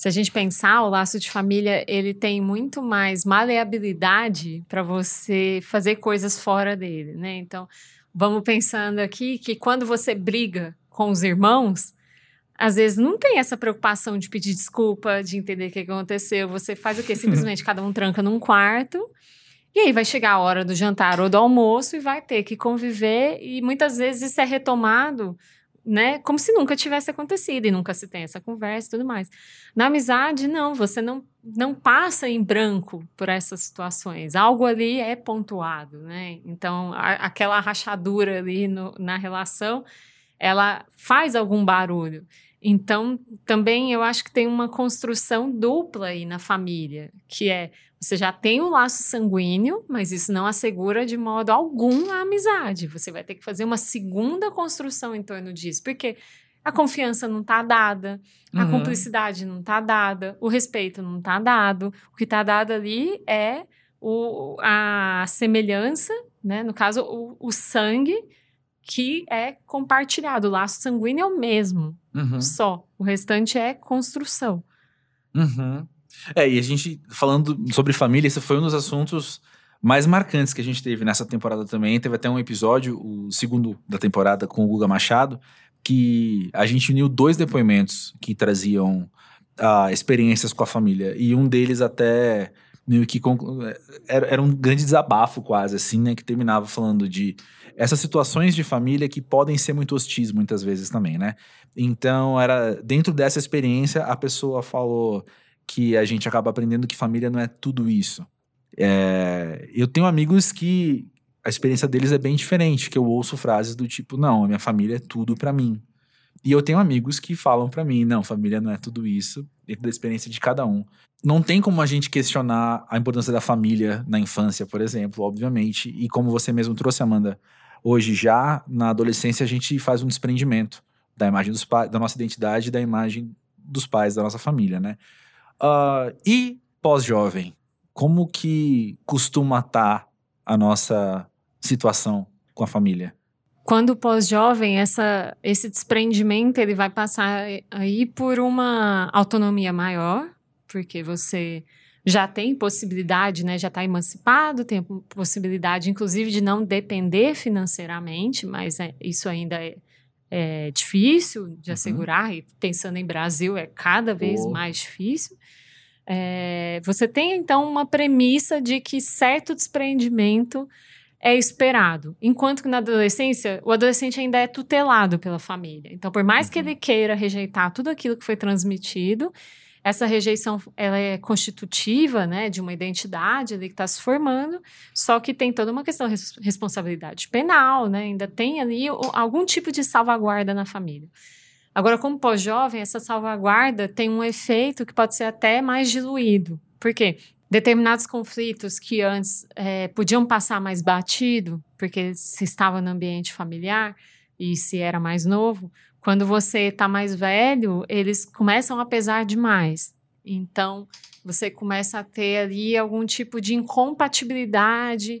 se a gente pensar, o laço de família, ele tem muito mais maleabilidade para você fazer coisas fora dele, né? Então, vamos pensando aqui que quando você briga com os irmãos, às vezes não tem essa preocupação de pedir desculpa, de entender o que aconteceu. Você faz o quê? Simplesmente cada um tranca num quarto. E aí vai chegar a hora do jantar ou do almoço e vai ter que conviver. E muitas vezes isso é retomado né, como se nunca tivesse acontecido e nunca se tem essa conversa e tudo mais. Na amizade, não, você não, não passa em branco por essas situações. Algo ali é pontuado, né? Então, a, aquela rachadura ali no, na relação, ela faz algum barulho. Então, também eu acho que tem uma construção dupla aí na família, que é você já tem o laço sanguíneo, mas isso não assegura de modo algum a amizade. Você vai ter que fazer uma segunda construção em torno disso, porque a confiança não está dada, a uhum. cumplicidade não está dada, o respeito não está dado. O que está dado ali é o, a semelhança, né? no caso, o, o sangue que é compartilhado. O laço sanguíneo é o mesmo, uhum. só. O restante é construção. Uhum. É, e a gente, falando sobre família, esse foi um dos assuntos mais marcantes que a gente teve nessa temporada também. Teve até um episódio, o segundo da temporada, com o Guga Machado, que a gente uniu dois depoimentos que traziam uh, experiências com a família. E um deles até meio que era, era um grande desabafo quase, assim, né? Que terminava falando de essas situações de família que podem ser muito hostis muitas vezes também, né? Então, era dentro dessa experiência, a pessoa falou que a gente acaba aprendendo que família não é tudo isso. É, eu tenho amigos que a experiência deles é bem diferente, que eu ouço frases do tipo, não, a minha família é tudo para mim. E eu tenho amigos que falam para mim, não, família não é tudo isso, dentro da experiência de cada um. Não tem como a gente questionar a importância da família na infância, por exemplo, obviamente. E como você mesmo trouxe, Amanda, hoje já na adolescência a gente faz um desprendimento da imagem dos pais, da nossa identidade e da imagem dos pais da nossa família, né? Uh, e pós-jovem, como que costuma estar a nossa situação com a família? Quando pós-jovem, esse desprendimento ele vai passar aí por uma autonomia maior, porque você já tem possibilidade, né? Já está emancipado, tem possibilidade, inclusive, de não depender financeiramente, mas é, isso ainda é, é, difícil de uhum. assegurar, e pensando em Brasil é cada vez oh. mais difícil. É, você tem então uma premissa de que certo desprendimento é esperado, enquanto que na adolescência o adolescente ainda é tutelado pela família. Então, por mais uhum. que ele queira rejeitar tudo aquilo que foi transmitido, essa rejeição ela é constitutiva né, de uma identidade ali que está se formando, só que tem toda uma questão de responsabilidade penal, né, ainda tem ali algum tipo de salvaguarda na família. Agora, como pós-jovem, essa salvaguarda tem um efeito que pode ser até mais diluído. Por quê? Determinados conflitos que antes é, podiam passar mais batido, porque se estava no ambiente familiar e se era mais novo, quando você está mais velho, eles começam a pesar demais. Então, você começa a ter ali algum tipo de incompatibilidade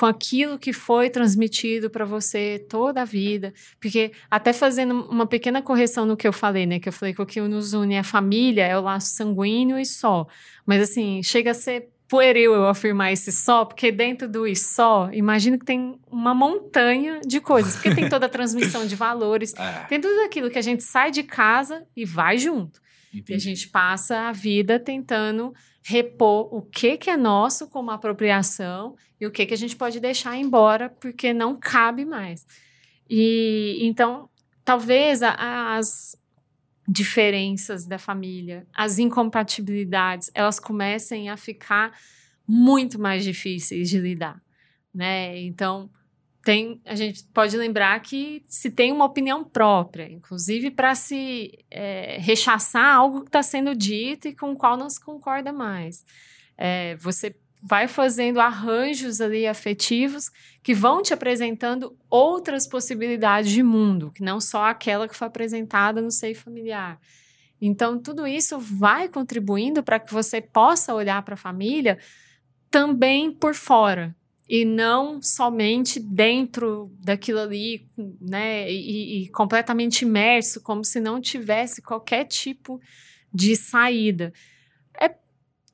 com aquilo que foi transmitido para você toda a vida. Porque, até fazendo uma pequena correção no que eu falei, né? Que eu falei que o que nos une é a família, é o laço sanguíneo e só. Mas, assim, chega a ser pueril eu afirmar esse só, porque dentro do e só, imagino que tem uma montanha de coisas, porque tem toda a transmissão de valores, é. tem tudo aquilo que a gente sai de casa e vai junto. Entendi. E a gente passa a vida tentando repor o que, que é nosso como apropriação e o que, que a gente pode deixar embora porque não cabe mais. E então, talvez as, diferenças da família, as incompatibilidades, elas comecem a ficar muito mais difíceis de lidar, né? Então, tem, a gente pode lembrar que se tem uma opinião própria, inclusive para se é, rechaçar algo que está sendo dito e com o qual não se concorda mais. É, você vai fazendo arranjos ali afetivos que vão te apresentando outras possibilidades de mundo, que não só aquela que foi apresentada no seio familiar. Então, tudo isso vai contribuindo para que você possa olhar para a família também por fora e não somente dentro daquilo ali, né, e, e completamente imerso, como se não tivesse qualquer tipo de saída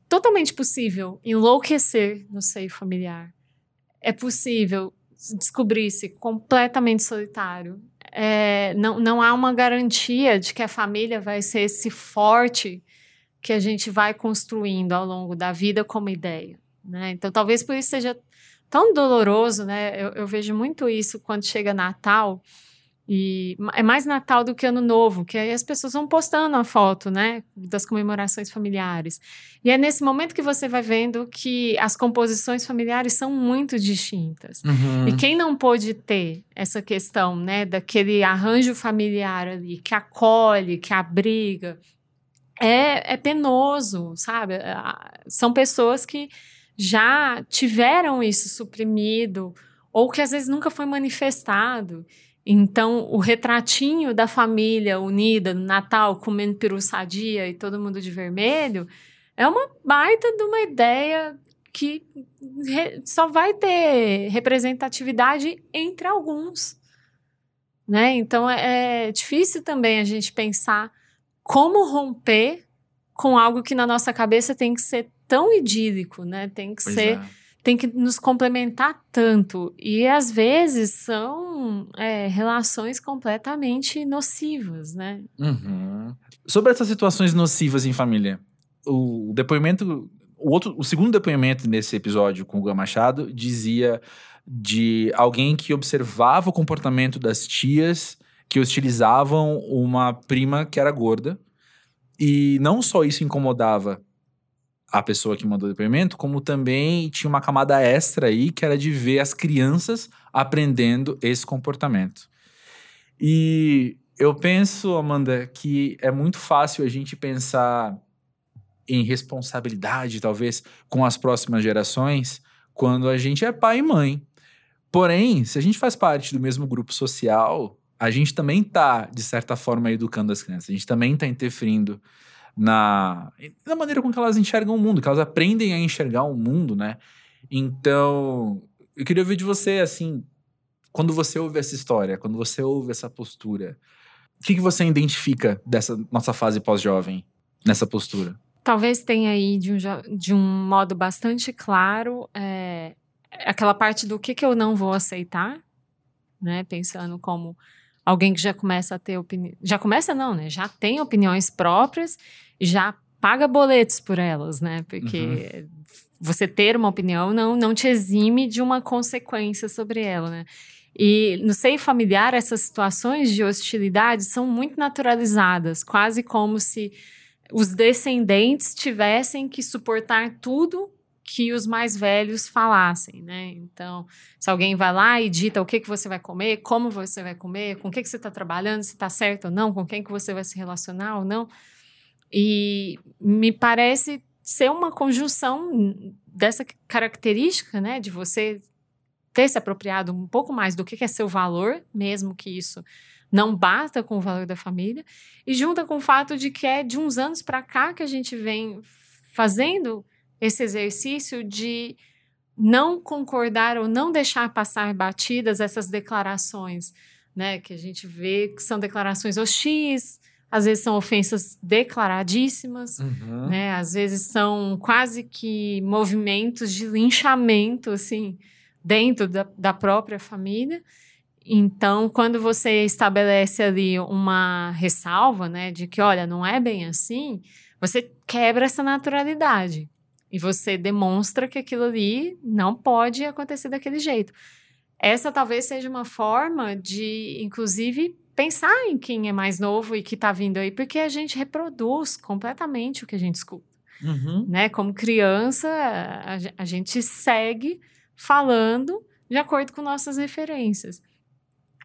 totalmente possível enlouquecer no seio familiar. É possível descobrir-se completamente solitário. É, não, não há uma garantia de que a família vai ser esse forte que a gente vai construindo ao longo da vida como ideia. Né? Então, talvez por isso seja tão doloroso, né? Eu, eu vejo muito isso quando chega Natal, E é mais Natal do que Ano Novo, que aí as pessoas vão postando a foto, né, das comemorações familiares. E é nesse momento que você vai vendo que as composições familiares são muito distintas. Uhum. E quem não pôde ter essa questão, né, daquele arranjo familiar ali, que acolhe, que abriga, é, é penoso, sabe? São pessoas que já tiveram isso suprimido, ou que às vezes nunca foi manifestado. Então, o retratinho da família unida no Natal, comendo peru sadia e todo mundo de vermelho, é uma baita de uma ideia que só vai ter representatividade entre alguns. Né? Então, é, é difícil também a gente pensar como romper com algo que na nossa cabeça tem que ser tão idílico, né? Tem que Pois ser é. tem que nos complementar tanto. E às vezes são é, relações completamente nocivas, né? Uhum. Sobre essas situações nocivas em família, o depoimento, o outro, o segundo depoimento nesse episódio com o Guga Machado dizia de alguém que observava o comportamento das tias que hostilizavam uma prima que era gorda e não só isso incomodava a pessoa que mandou o depoimento, como também tinha uma camada extra aí que era de ver as crianças aprendendo esse comportamento. E eu penso, Amanda, que é muito fácil a gente pensar em responsabilidade, talvez, com as próximas gerações, quando a gente é pai e mãe. Porém, se a gente faz parte do mesmo grupo social, a gente também está, de certa forma, educando as crianças. A gente também está interferindo na, na maneira com que elas enxergam o mundo, que elas aprendem a enxergar o mundo, né? Então, eu queria ouvir de você, assim, quando você ouve essa história, quando você ouve essa postura, o que, que você identifica dessa nossa fase pós-jovem, nessa postura? Talvez tenha aí, de um, de um modo bastante claro, é, aquela parte do que, que eu não vou aceitar, né? Pensando como alguém que já começa a ter opinião. Já começa, não, né? Já tem opiniões próprias já paga boletos por elas, né? Porque você ter uma opinião não, não te exime de uma consequência sobre ela, né? E no seio familiar, essas situações de hostilidade são muito naturalizadas, quase como se os descendentes tivessem que suportar tudo que os mais velhos falassem, né? Então, se alguém vai lá e dita o que, que você vai comer, como você vai comer, com o que, que você está trabalhando, se está certo ou não, com quem que você vai se relacionar ou não. E me parece ser uma conjunção dessa característica, né? De você ter se apropriado um pouco mais do que é seu valor, mesmo que isso não bata com o valor da família, e junta com o fato de que é de uns anos para cá que a gente vem fazendo esse exercício de não concordar ou não deixar passar batidas essas declarações, né, que a gente vê que são declarações hostis, às vezes são ofensas declaradíssimas, Uhum. né? Às vezes são quase que movimentos de linchamento, assim, dentro da, da própria família. Então, quando você estabelece ali uma ressalva, né, de que, olha, não é bem assim, você quebra essa naturalidade. E você demonstra que aquilo ali não pode acontecer daquele jeito. Essa talvez seja uma forma de, inclusive, pensar em quem é mais novo e que está vindo aí, porque a gente reproduz completamente o que a gente escuta Uhum. né? Como criança, a, a gente segue falando de acordo com nossas referências.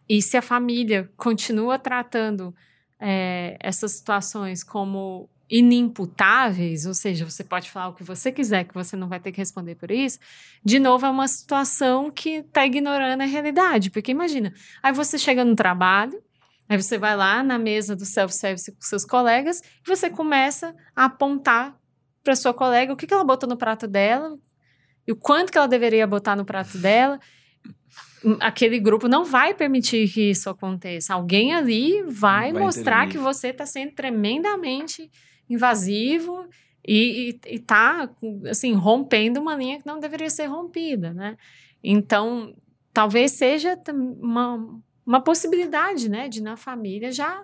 E se a família continua tratando eh, essas situações como inimputáveis, ou seja, você pode falar o que você quiser, que você não vai ter que responder por isso, de novo é uma situação que está ignorando a realidade. Porque imagina, aí você chega no trabalho, aí você vai lá na mesa do self-service com seus colegas e você começa a apontar para sua colega o que, que ela botou no prato dela e o quanto que ela deveria botar no prato dela. Aquele grupo não vai permitir que isso aconteça. Alguém ali vai, Vai mostrar intervir. que você está sendo tremendamente invasivo e, e, e tá, assim, rompendo uma linha que não deveria ser rompida, né? Então, talvez seja uma, uma possibilidade, né, de na família já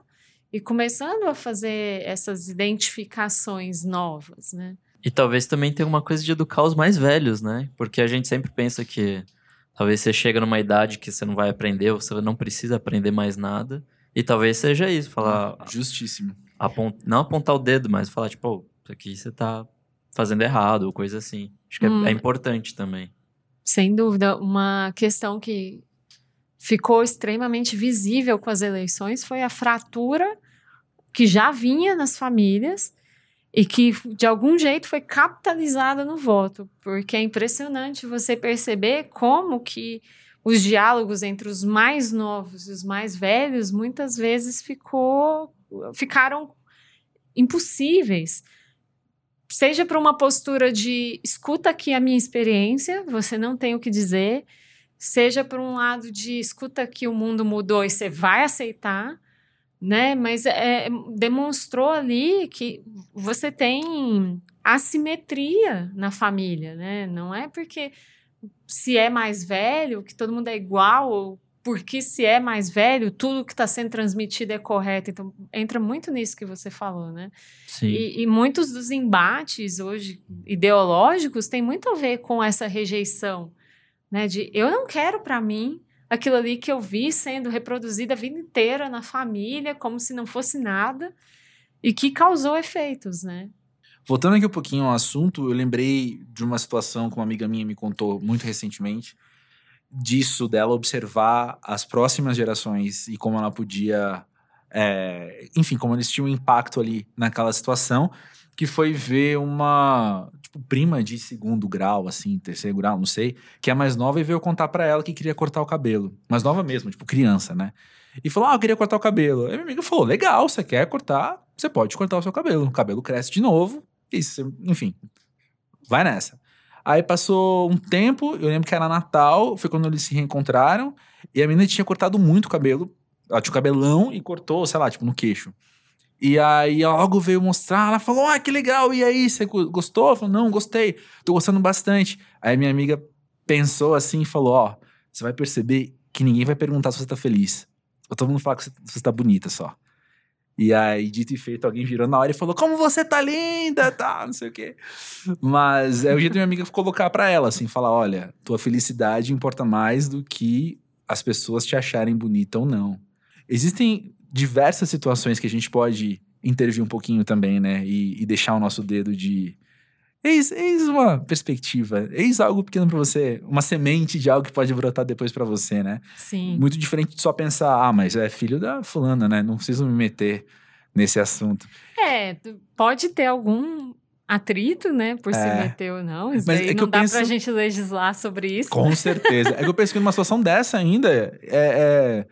ir começando a fazer essas identificações novas, né? E talvez também tenha uma coisa de educar os mais velhos, né? Porque a gente sempre pensa que Talvez você chega numa idade que você não vai aprender, você não precisa aprender mais nada. E talvez seja isso, falar. Justíssimo. apont- não apontar o dedo, mas falar, tipo, "Pô, isso aqui você tá fazendo errado, ou coisa assim. Acho que é- Hum. é, importante também. Sem dúvida, uma questão que ficou extremamente visível com as eleições foi a fratura que já vinha nas famílias e que, de algum jeito, foi capitalizada no voto. Porque é impressionante você perceber como que os diálogos entre os mais novos e os mais velhos muitas vezes ficou, ficaram impossíveis seja por uma postura de escuta aqui a minha experiência, você não tem o que dizer, seja por um lado de escuta que o mundo mudou e você vai aceitar, né? Mas é, demonstrou ali que você tem assimetria na família, né? Não é porque se é mais velho que todo mundo é igual ou porque se é mais velho tudo que está sendo transmitido é correto. Então entra muito nisso que você falou, né? Sim. E, e muitos dos embates hoje ideológicos têm muito a ver com essa rejeição, né? De eu não quero para mim aquilo ali que eu vi sendo reproduzido a vida inteira na família, como se não fosse nada, e que causou efeitos, né? Voltando aqui um pouquinho ao assunto, eu lembrei de uma situação que uma amiga minha me contou muito recentemente, disso, dela observar as próximas gerações e como ela podia. é, enfim, como eles tinham impacto ali naquela situação, que foi ver uma prima de segundo grau, assim, terceiro grau, não sei, que é mais nova e veio contar pra ela que queria cortar o cabelo. Mais nova mesmo, tipo criança, né? E falou: Ah, eu queria cortar o cabelo. Aí minha amiga falou: Legal, você quer cortar? Você pode cortar o seu cabelo. O cabelo cresce de novo. Isso, enfim. Vai nessa. Aí passou um tempo, eu lembro que era Natal, foi quando eles se reencontraram, e a menina tinha cortado muito o cabelo. Ela tinha o cabelão e cortou, sei lá, tipo, no queixo. E aí logo veio mostrar, ela falou: Ah, que legal, e aí, você go- gostou? Eu falei, não, gostei, tô gostando bastante. Aí minha amiga pensou assim e falou: Ó, você vai perceber que ninguém vai perguntar se você tá feliz. Todo mundo fala que você, você tá bonita só. E aí, dito e feito, alguém virou na hora e falou: Como você tá linda, tá, não sei o quê. Mas é o jeito da minha amiga colocar pra ela, assim, falar: Olha, tua felicidade importa mais do que as pessoas te acharem bonita ou não. Existem diversas situações que a gente pode intervir um pouquinho também, né? E, e deixar o nosso dedo de. Eis, eis uma perspectiva, eis algo pequeno pra você, uma semente de algo que pode brotar depois pra você, né? Sim. Muito diferente de só pensar, ah, mas é filho da fulana, né? Não preciso me meter nesse assunto. É, pode ter algum atrito, né, por se É. meter ou não. Isso Mas é não dá penso- pra gente legislar sobre isso. Com certeza. é que eu penso que numa situação dessa ainda é, é,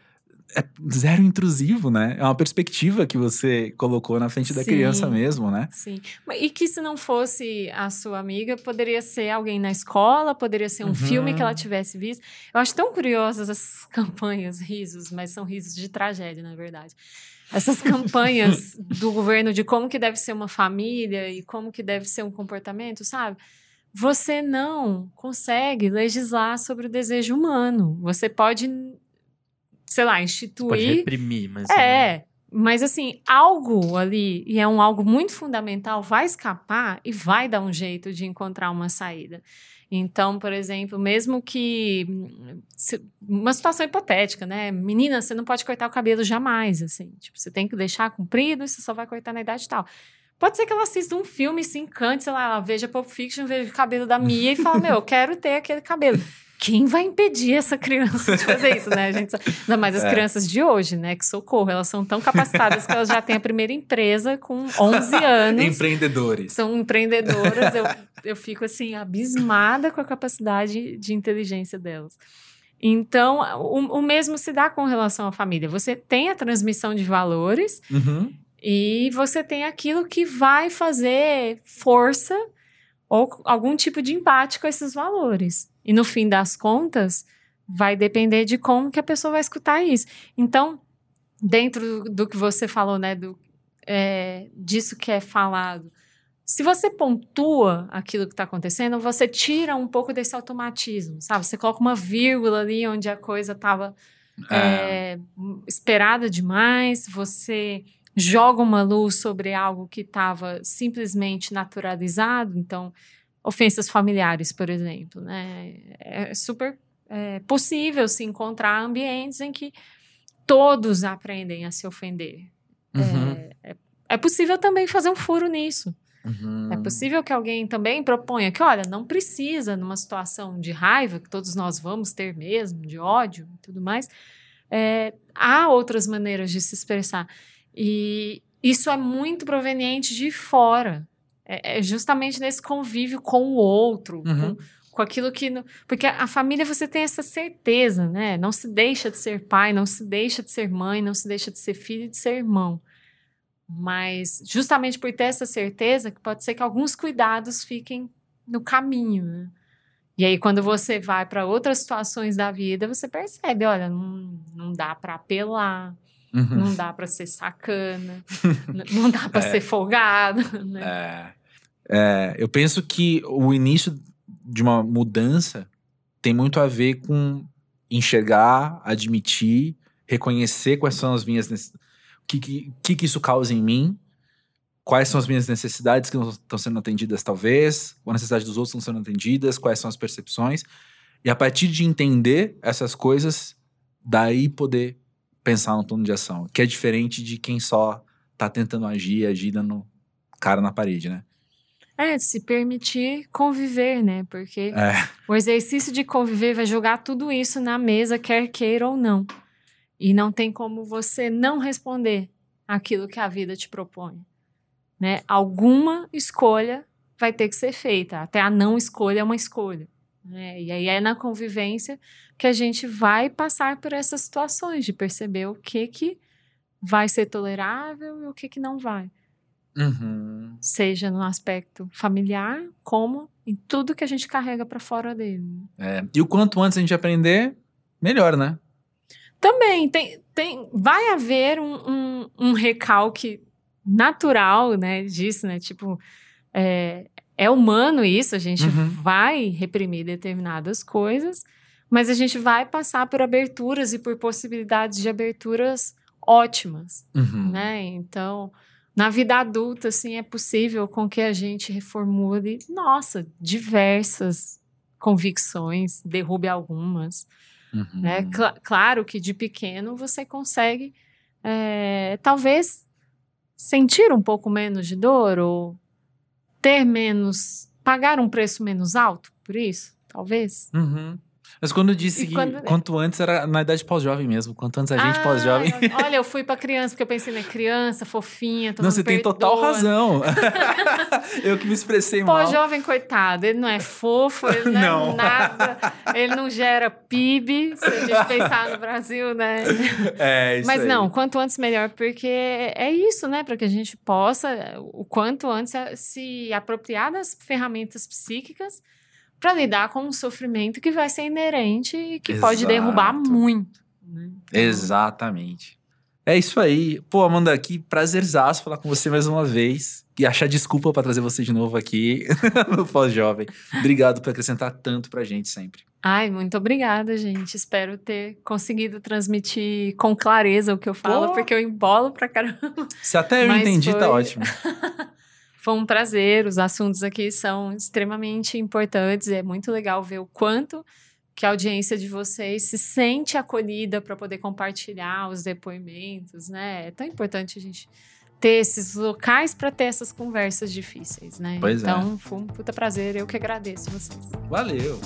é zero intrusivo, né? É uma perspectiva que você colocou na frente da Sim. criança mesmo, né? Sim. E que se não fosse a sua amiga, poderia ser alguém na escola, poderia ser um Uhum. filme que ela tivesse visto. Eu acho tão curiosas essas campanhas, risos, mas são risos de tragédia, na verdade. Essas campanhas do governo de como que deve ser uma família e como que deve ser um comportamento, sabe? Você não consegue legislar sobre o desejo humano. Você pode, sei lá, Pode instituir reprimir, mas. é, mas assim, algo ali, e é um algo muito fundamental, vai escapar e vai dar um jeito de encontrar uma saída. Então, por exemplo, mesmo que se- uma situação hipotética, né? Menina, você não pode cortar o cabelo jamais, assim. Tipo, você tem que deixar comprido e você só vai cortar na idade tal. Pode ser que ela assista um filme, se encante, sei lá, ela veja Pulp Fiction, veja o cabelo da Mia e fala, meu, eu quero ter aquele cabelo. Quem vai impedir essa criança de fazer isso, né? A gente, ainda mais as É. crianças de hoje, né? Que socorro, elas são tão capacitadas que elas já têm a primeira empresa com 11 anos Empreendedores. são empreendedoras, eu, eu fico assim, abismada com a capacidade de inteligência delas. Então, o, o mesmo se dá com relação à família. Você tem a transmissão de valores Uhum. e você tem aquilo que vai fazer força ou algum tipo de empate com esses valores. E no fim das contas, vai depender de como que a pessoa vai escutar isso. Então, dentro do que você falou, né, do, é, disso que é falado, se você pontua aquilo que está acontecendo, você tira um pouco desse automatismo, sabe? Você coloca uma vírgula ali onde a coisa estava é, esperada demais, você joga uma luz sobre algo que estava simplesmente naturalizado, então ofensas familiares, por exemplo, né? É super é possível se encontrar ambientes em que todos aprendem a se ofender. Uhum. É, é, é possível também fazer um furo nisso. Uhum. É possível que alguém também proponha que, olha, não precisa numa situação de raiva, que todos nós vamos ter mesmo, de ódio e tudo mais, é, há outras maneiras de se expressar. E isso é muito proveniente de fora. É, é justamente nesse convívio com o outro, Uhum. com, com aquilo que. porque a família você tem essa certeza, né? Não se deixa de ser pai, não se deixa de ser mãe, não se deixa de ser filho e de ser irmão. Mas justamente por ter essa certeza, que pode ser que alguns cuidados fiquem no caminho, né? E aí, quando você vai para outras situações da vida, você percebe: olha, não, não dá para apelar, Uhum. não dá para ser sacana, não dá para É. ser folgado, né? É. É, eu penso que o início de uma mudança tem muito a ver com enxergar, admitir, reconhecer quais são as minhas o que, que, que isso causa em mim, quais são as minhas necessidades que não estão sendo atendidas talvez, qual a necessidade dos outros não sendo atendidas, quais são as percepções e a partir de entender essas coisas, daí poder pensar no plano de ação, que é diferente de quem só tá tentando agir, agir dando cara na parede, né? É, se permitir conviver, né? Porque É. o exercício de conviver vai jogar tudo isso na mesa, quer queira ou não. E não tem como você não responder aquilo que a vida te propõe. Né? Alguma escolha vai ter que ser feita. Até a não escolha é uma escolha. Né? E aí é na convivência que a gente vai passar por essas situações de perceber o que, que vai ser tolerável e o que, que não vai Uhum. seja no aspecto familiar, como em tudo que a gente carrega para fora dele. É. E o quanto antes a gente aprender, melhor, né? Também tem, tem vai haver um, um, um recalque natural, né, disso, né, tipo, é, é humano isso, a gente Uhum. vai reprimir determinadas coisas, mas a gente vai passar por aberturas e por possibilidades de aberturas ótimas. Uhum. né? Então, na vida adulta, assim, é possível com que a gente reformule, nossa, diversas convicções, derrube algumas, Uhum. né? Cla- claro que de pequeno você consegue, é, talvez, sentir um pouco menos de dor ou ter menos, pagar um preço menos alto por isso, talvez. Uhum. Mas quando eu disse E que quando- quanto antes era na idade pós-jovem mesmo, quanto antes a gente Ah, pós-jovem. Olha, eu fui pra criança, porque eu pensei, né, criança, fofinha, todo Não, você tem total perdoa. razão. eu que me expressei mal. Pós-jovem, coitado, ele não é fofo, ele não, Não. é nada, ele não gera PIB, se a gente pensar no Brasil, né? É, isso Mas aí. não, quanto antes melhor, porque é isso, né? Para que a gente possa, o quanto antes, a- se apropriar das ferramentas psíquicas para lidar com um sofrimento que vai ser inerente e que pode Exato. derrubar muito. né? Então, Exatamente. É isso aí. Pô, Amanda, que prazerzaço falar com você mais uma vez. E achar desculpa pra trazer você de novo aqui no Pós-Jovem. Obrigado por acrescentar tanto pra gente sempre. Ai, muito obrigada, gente. Espero ter conseguido transmitir com clareza o que eu falo, Pô. porque eu embolo pra caramba. Se até eu Mas entendi, tá foi- ótimo. Foi um prazer, os assuntos aqui são extremamente importantes, é muito legal ver o quanto que a audiência de vocês se sente acolhida para poder compartilhar os depoimentos, né? É tão importante a gente ter esses locais para ter essas conversas difíceis, né? Pois é. então, foi um puta prazer, eu que agradeço vocês. Valeu.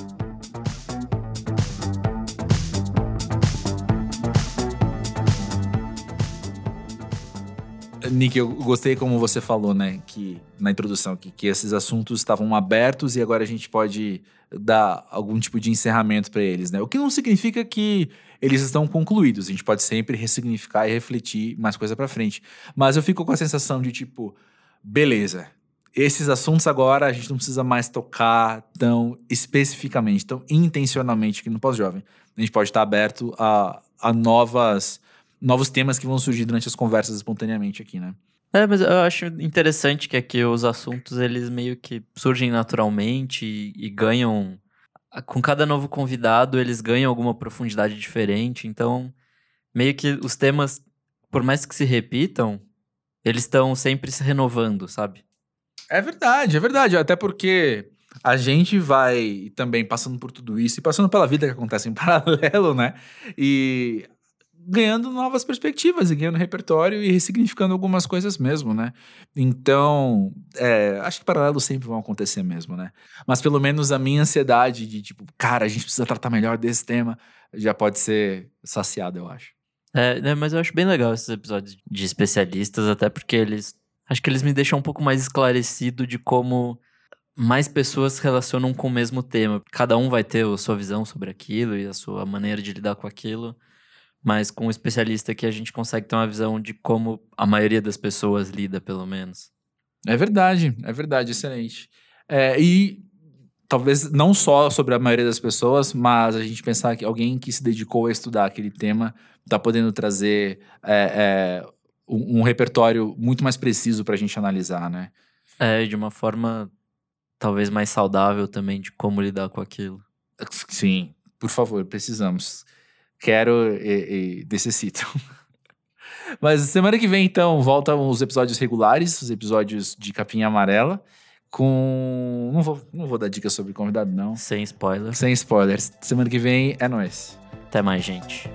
Nick, eu gostei como você falou, né, que na introdução que, que esses assuntos estavam abertos e agora a gente pode dar algum tipo de encerramento para eles, né? O que não significa que eles estão concluídos. A gente pode sempre ressignificar e refletir mais coisa para frente. Mas eu fico com a sensação de tipo, beleza. Esses assuntos agora a gente não precisa mais tocar tão especificamente, tão intencionalmente aqui no pós-jovem. A gente pode estar aberto a, a novas novos temas que vão surgir durante as conversas espontaneamente aqui, né? É, mas eu acho interessante que aqui os assuntos, eles meio que surgem naturalmente e, e ganham... Com cada novo convidado, eles ganham alguma profundidade diferente. Então, meio que os temas, por mais que se repitam, eles estão sempre se renovando, sabe? É verdade, é verdade. Até porque a gente vai também passando por tudo isso e passando pela vida que acontece em paralelo, né? E ganhando novas perspectivas e ganhando repertório e ressignificando algumas coisas mesmo, né? Então, é, acho que paralelos sempre vão acontecer mesmo, né? Mas pelo menos a minha ansiedade de tipo, cara, a gente precisa tratar melhor desse tema, já pode ser saciada, eu acho. É, né, mas eu acho bem legal esses episódios de especialistas, até porque eles. Acho que eles me deixam um pouco mais esclarecido de como mais pessoas se relacionam com o mesmo tema. Cada um vai ter a sua visão sobre aquilo e a sua maneira de lidar com aquilo. Mas com um especialista aqui a gente consegue ter uma visão de como a maioria das pessoas lida, pelo menos. É verdade, é verdade, excelente. É, e talvez não só sobre a maioria das pessoas, mas a gente pensar que alguém que se dedicou a estudar aquele tema está podendo trazer é, é, um, um, repertório muito mais preciso para a gente analisar, né? É, de uma forma talvez mais saudável também de como lidar com aquilo. Sim, por favor, precisamos. Quero e, e necessito. Mas semana que vem, então, voltam os episódios regulares, os episódios de capinha amarela com. Não vou, não vou dar dicas sobre convidado, não. Sem spoilers. Sem spoilers. Semana que vem é nóis. Até mais, gente.